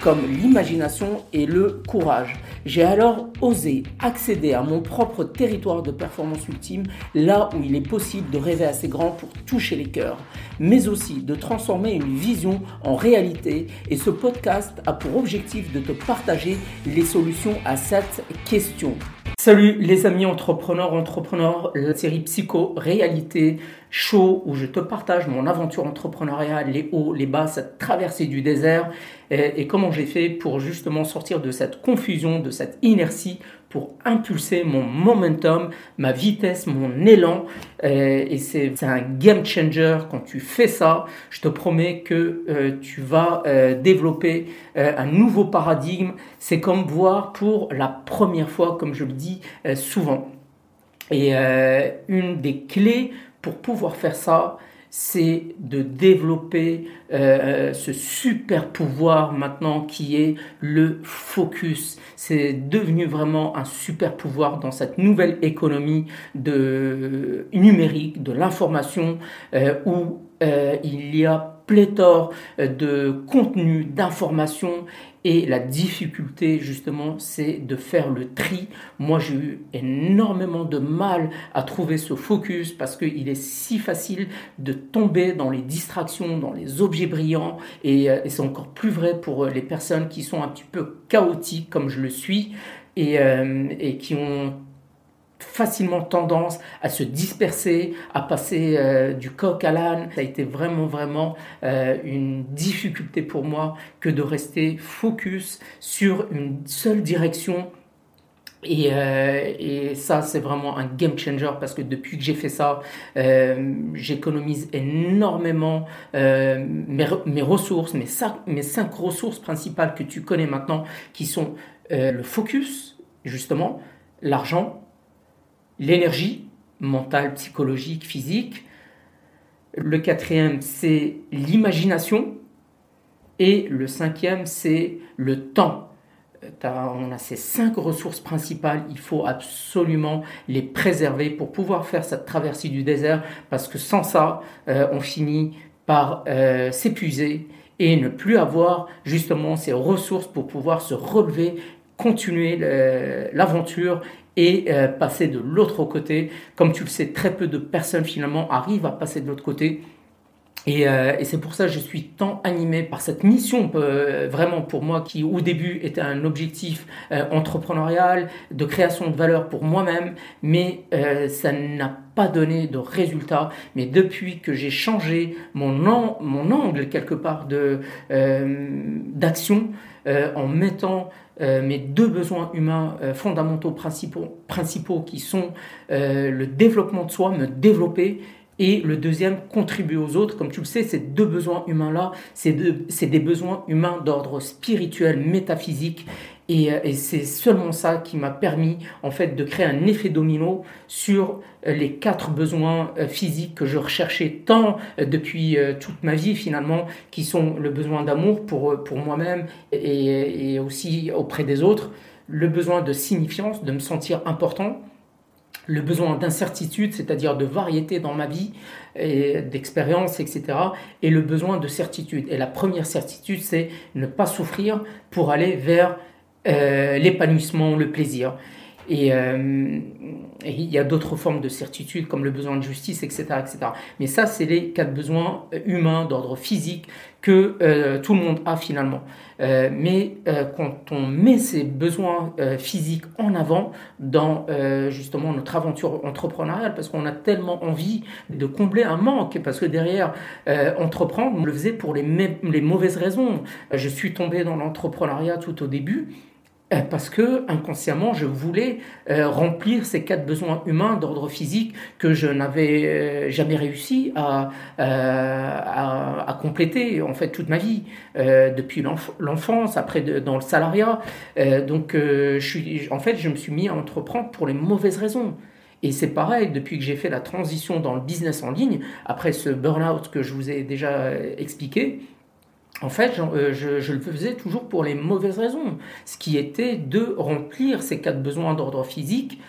comme l'imagination et le courage. J'ai alors osé accéder à mon propre territoire de performance ultime, là où il est possible de rêver assez grand pour toucher les cœurs, mais aussi de transformer une vision en réalité. Et ce podcast a pour objectif de te partager les solutions à cette question. Salut les amis entrepreneurs, entrepreneurs, la série Psycho Réalité Show où je te partage mon aventure entrepreneuriale, les hauts, les bas, cette traversée du désert et, comment j'ai fait pour justement sortir de cette confusion, de cette inertie pour impulser mon momentum, ma vitesse, mon élan. Euh, et c'est un game changer quand tu fais ça. Je te promets que euh, tu vas euh, développer un nouveau paradigme. C'est comme voir pour la première fois, comme je le dis souvent. Et une des clés pour pouvoir faire ça, c'est de développer euh, ce super pouvoir maintenant qui est le focus. C'est devenu vraiment un super pouvoir dans cette nouvelle économie de numérique, de l'information, euh, où euh, il y a pléthore de contenus, d'informations et la difficulté, justement, c'est de faire le tri. Moi, j'ai eu énormément de mal à trouver ce focus parce qu'il est si facile de tomber dans les distractions, dans les objets brillants. Et, euh, c'est encore plus vrai pour euh, les personnes qui sont un petit peu chaotiques, comme je le suis, et, euh, et qui ont facilement tendance à se disperser, à passer euh, du coq à l'âne. Ça a été vraiment, vraiment euh, une difficulté pour moi que de rester focus sur une seule direction. Et, euh, et ça, c'est vraiment un game changer parce que depuis que j'ai fait ça, j'économise énormément mes, ressources, mes cinq ressources principales que tu connais maintenant, qui sont le focus, justement, l'argent, l'énergie mentale, psychologique, physique. Le quatrième, c'est l'imagination. Et le cinquième, c'est le temps. On a ces cinq ressources principales, il faut absolument les préserver pour pouvoir faire cette traversée du désert, parce que sans ça, euh, on finit par euh, s'épuiser et ne plus avoir justement ces ressources pour pouvoir se relever, continuer l'aventure et euh, passer de l'autre côté. Comme tu le sais, très peu de personnes finalement arrivent à passer de l'autre côté. Et, euh, et c'est pour ça que je suis tant animé par cette mission, euh, vraiment pour moi, qui au début était un objectif entrepreneurial, de création de valeur pour moi-même, mais ça n'a pas donné de résultat. Mais depuis que j'ai changé mon, mon angle quelque part d'action, en mettant euh, mes deux besoins humains euh, fondamentaux principaux, principaux qui sont euh, le développement de soi, me développer, et le deuxième, contribuer aux autres. Comme tu le sais, ces deux besoins humains-là, c'est des besoins humains d'ordre spirituel, métaphysique. Euh, et, c'est seulement ça qui m'a permis en fait de créer un effet domino sur euh, les quatre besoins euh, physiques que je recherchais tant depuis toute ma vie finalement, qui sont le besoin d'amour pour, pour moi-même et, et aussi auprès des autres, le besoin de signifiance, de me sentir important, le besoin d'incertitude, c'est-à-dire de variété dans ma vie, et d'expérience, etc. Et le besoin de certitude. Et la première certitude, c'est ne pas souffrir pour aller vers euh, l'épanouissement, le plaisir. Euh, et, il y a d'autres formes de certitude comme le besoin de justice, etc. etc. Mais ça, c'est les quatre besoins humains d'ordre physique que euh, tout le monde a finalement. mais quand on met ces besoins physiques en avant dans justement notre aventure entrepreneuriale, parce qu'on a tellement envie de combler un manque, parce que derrière, entreprendre, on le faisait pour les, les mauvaises raisons. Je suis tombé dans l'entrepreneuriat tout au début euh, parce que inconsciemment je voulais euh, remplir ces quatre besoins humains d'ordre physique que je n'avais euh, jamais réussi à, à, compléter en fait toute ma vie. Depuis l'enfance après dans le salariat. Donc je suis en fait je me suis mis à entreprendre pour les mauvaises raisons. Et c'est pareil, depuis que j'ai fait la transition dans le business en ligne, après ce burn-out que je vous ai déjà expliqué, en fait, euh, je, le faisais toujours pour les mauvaises raisons, ce qui était de remplir ces quatre besoins d'ordre physique,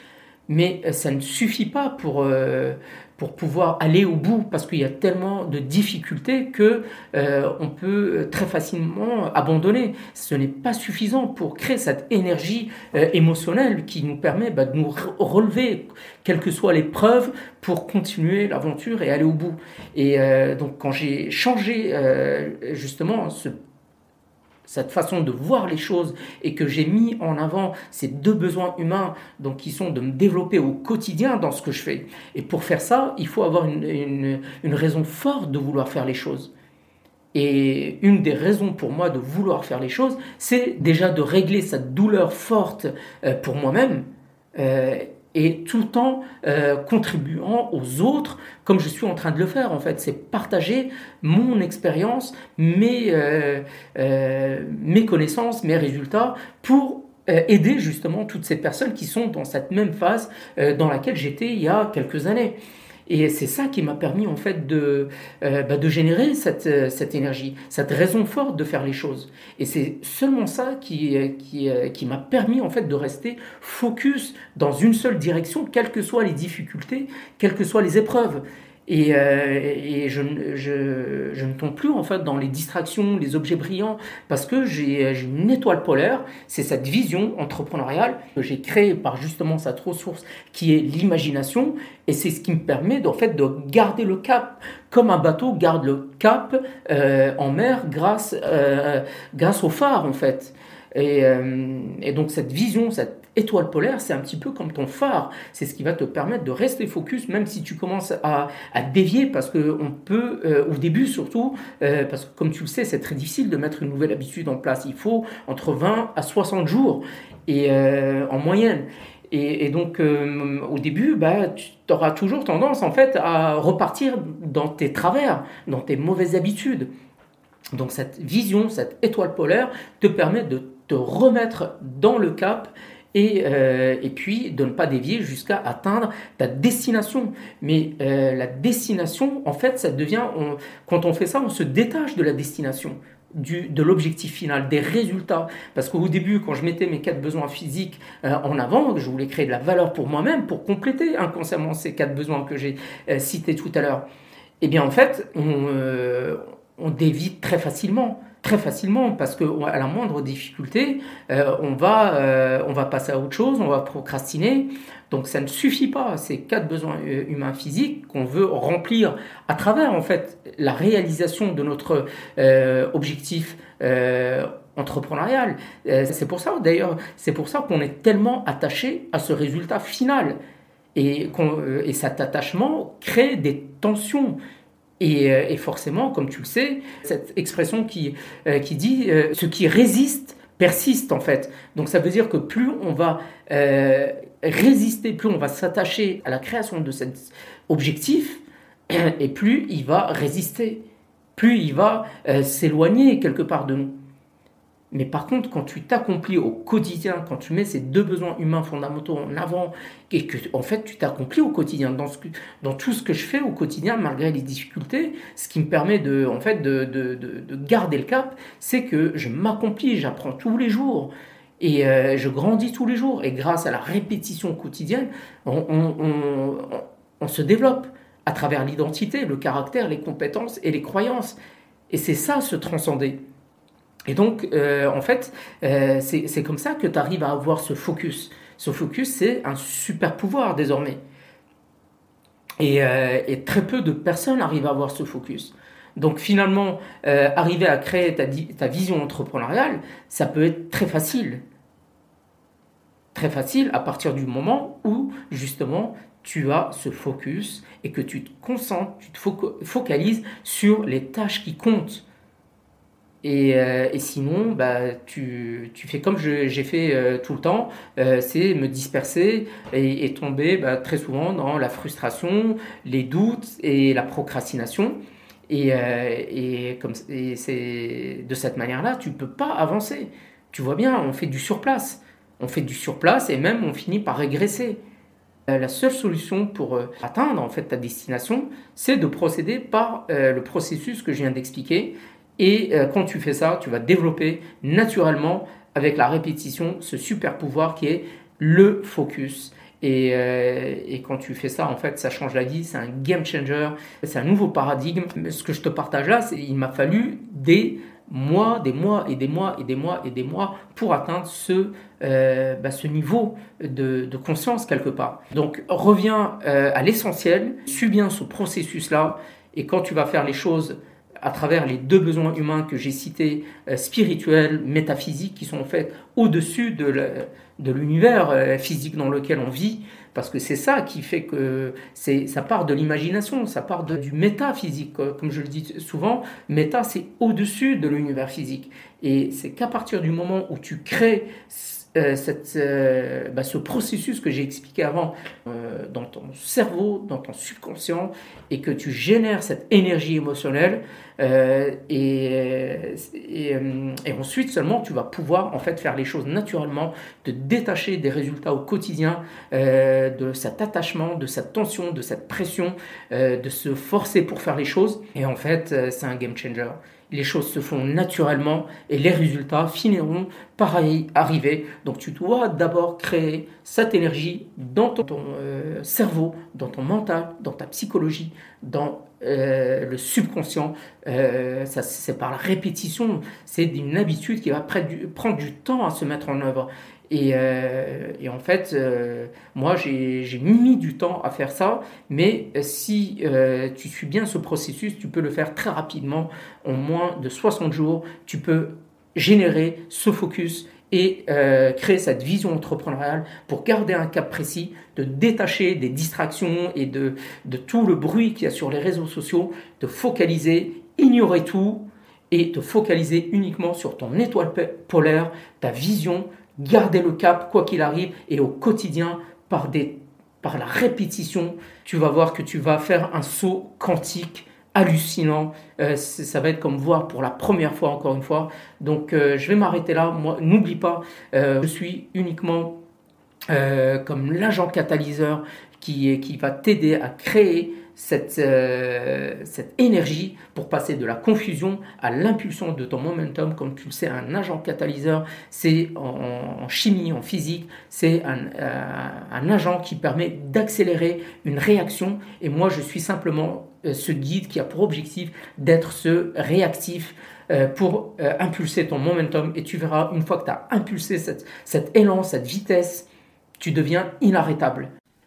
mais ça ne suffit pas pour, euh, pour pouvoir aller au bout parce qu'il y a tellement de difficultés que euh, on peut très facilement abandonner. Ce n'est pas suffisant pour créer cette énergie euh, émotionnelle qui nous permet bah, de nous relever, quelles que soient les preuves, pour continuer l'aventure et aller au bout. Et euh, donc quand j'ai changé justement ce cette façon de voir les choses et que j'ai mis en avant ces deux besoins humains donc qui sont de me développer au quotidien dans ce que je fais. Et pour faire ça, il faut avoir une, raison forte de vouloir faire les choses. Et une des raisons pour moi de vouloir faire les choses, c'est déjà de régler cette douleur forte euh, pour moi-même. Euh, et tout temps euh, contribuant aux autres comme je suis en train de le faire en fait. C'est partager mon expérience, mes, euh, euh, mes connaissances, mes résultats pour aider justement toutes ces personnes qui sont dans cette même phase dans laquelle j'étais il y a quelques années. Et c'est ça qui m'a permis en fait de, euh, bah, générer cette, euh, cette, énergie, cette raison forte de faire les choses. Et c'est seulement ça qui, euh, qui m'a permis en fait de rester focus dans une seule direction, quelles que soient les difficultés, quelles que soient les épreuves. Et, et je, ne tombe plus en fait dans les distractions, les objets brillants, parce que j'ai une étoile polaire, c'est cette vision entrepreneuriale que j'ai créée par justement cette ressource qui est l'imagination, et c'est ce qui me permet en fait de garder le cap, comme un bateau garde le cap euh, en mer grâce, euh, grâce au phare en fait. Euh, et, donc cette vision, cette étoile polaire, c'est un petit peu comme ton phare. C'est ce qui va te permettre de rester focus, même si tu commences à, à dévier, parce qu'on peut, euh, au début surtout, euh, parce que comme tu le sais, c'est très difficile de mettre une nouvelle habitude en place. Il faut entre 20 à 60 jours, et euh, en moyenne. Et, donc, au début, bah, tu auras toujours tendance, en fait, à repartir dans tes travers, dans tes mauvaises habitudes. Donc cette vision, cette étoile polaire te permet de te remettre dans le cap et, euh, et, puis de ne pas dévier jusqu'à atteindre ta destination. Mais euh, la destination, en fait, ça devient, quand on fait ça, on se détache de la destination. Du, de l'objectif final, des résultats. Parce qu'au début, quand je mettais mes quatre besoins physiques euh, en avant, je voulais créer de la valeur pour moi-même, pour compléter inconsciemment ces quatre besoins que j'ai cités tout à l'heure. Eh bien, en fait, on, on dévie très facilement très facilement parce que à la moindre difficulté, euh, on, va, euh, on va passer à autre chose, on va procrastiner. Donc ça ne suffit pas, ces quatre besoins euh, humains physiques qu'on veut remplir à travers en fait la réalisation de notre objectif entrepreneurial. c'est pour ça d'ailleurs, c'est pour ça qu'on est tellement attaché à ce résultat final. Et, et cet attachement crée des tensions euh, et, forcément, comme tu le sais, cette expression qui, euh, qui dit euh, ce qui résiste persiste en fait. Donc ça veut dire que plus on va résister, plus on va s'attacher à la création de cet objectif, et plus il va résister, plus il va s'éloigner quelque part de nous. Mais par contre, quand tu t'accomplis au quotidien, quand tu mets ces deux besoins humains fondamentaux en avant, et que en fait tu t'accomplis au quotidien, dans, tout ce que je fais au quotidien, malgré les difficultés, ce qui me permet de, en fait, de, de, de, garder le cap, c'est que je m'accomplis, j'apprends tous les jours. Et euh, je grandis tous les jours. Et grâce à la répétition quotidienne, on se développe à travers l'identité, le caractère, les compétences et les croyances. Et c'est ça, se transcender. Et donc, euh, en fait, euh, c'est comme ça que tu arrives à avoir ce focus. Ce focus, c'est un super pouvoir désormais. Et, euh, très peu de personnes arrivent à avoir ce focus. Donc finalement, arriver à créer ta, vision entrepreneuriale, ça peut être très facile. Très facile à partir du moment où, justement, tu as ce focus et que tu te concentres, tu te focalises sur les tâches qui comptent et, euh, et, sinon, bah, tu, tu fais comme j'ai fait euh, tout le temps, euh, c'est me disperser et, tomber bah, très souvent dans la frustration, les doutes et la procrastination. Et, et, c'est de cette manière-là, tu ne peux pas avancer. Tu vois bien, on fait du surplace. On fait du surplace et même on finit par régresser. La seule solution pour atteindre en fait ta destination, c'est de procéder par le processus que je viens d'expliquer. Et quand tu fais ça, tu vas développer naturellement avec la répétition ce super pouvoir qui est le focus. Et, et, quand tu fais ça, en fait, ça change la vie, c'est un game changer, c'est un nouveau paradigme. Ce que je te partage là, c'est il m'a fallu des mois, des mois et des mois et des mois et des mois pour atteindre ce, euh, bah, ce niveau de, conscience quelque part. Donc reviens euh, à l'essentiel, suis bien ce processus-là et quand tu vas faire les choses à travers les deux besoins humains que j'ai cités, euh, spirituels, métaphysiques, qui sont en fait au-dessus de l'univers physique dans lequel on vit, parce que c'est ça qui fait que ça part de l'imagination, ça part du métaphysique. Comme je le dis souvent, méta, c'est au-dessus de l'univers physique. Et c'est qu'à partir du moment où tu crées euh, euh, bah, ce processus que j'ai expliqué avant euh, dans ton cerveau, dans ton subconscient, et que tu génères cette énergie émotionnelle, et, et, ensuite seulement tu vas pouvoir en fait faire les choses naturellement, te détacher des résultats au quotidien, de cet attachement, de cette tension, de cette pression, de se forcer pour faire les choses, et en fait c'est un game changer les choses se font naturellement et les résultats finiront par arriver. Donc tu dois d'abord créer cette énergie dans ton, euh, cerveau, dans ton mental, dans ta psychologie, dans euh, le subconscient. Euh, ça, c'est par la répétition, c'est une habitude qui va prendre du temps à se mettre en œuvre. Euh, et, en fait, euh, moi, j'ai mis du temps à faire ça, mais euh, si tu suis bien ce processus, tu peux le faire très rapidement, en moins de 60 jours, tu peux générer ce focus et créer cette vision entrepreneuriale pour garder un cap précis, de détacher des distractions et de, tout le bruit qu'il y a sur les réseaux sociaux, de focaliser, ignorer tout et te focaliser uniquement sur ton étoile polaire, ta vision, garder le cap quoi qu'il arrive et au quotidien par, la répétition, tu vas voir que tu vas faire un saut quantique hallucinant. Euh, ça va être comme voir pour la première fois encore une fois. Donc euh, je vais m'arrêter là. Moi, n'oublie pas, euh, je suis uniquement comme l'agent catalyseur qui va t'aider à créer cette, euh, cette énergie pour passer de la confusion à l'impulsion de ton momentum. Comme tu le sais, un agent catalyseur, c'est en, chimie, en physique, c'est un, euh, un, agent qui permet d'accélérer une réaction. Et moi, je suis simplement euh, ce guide qui a pour objectif d'être ce réactif pour impulser ton momentum. Et tu verras, une fois que tu as impulsé cet élan, cette vitesse, tu deviens inarrêtable.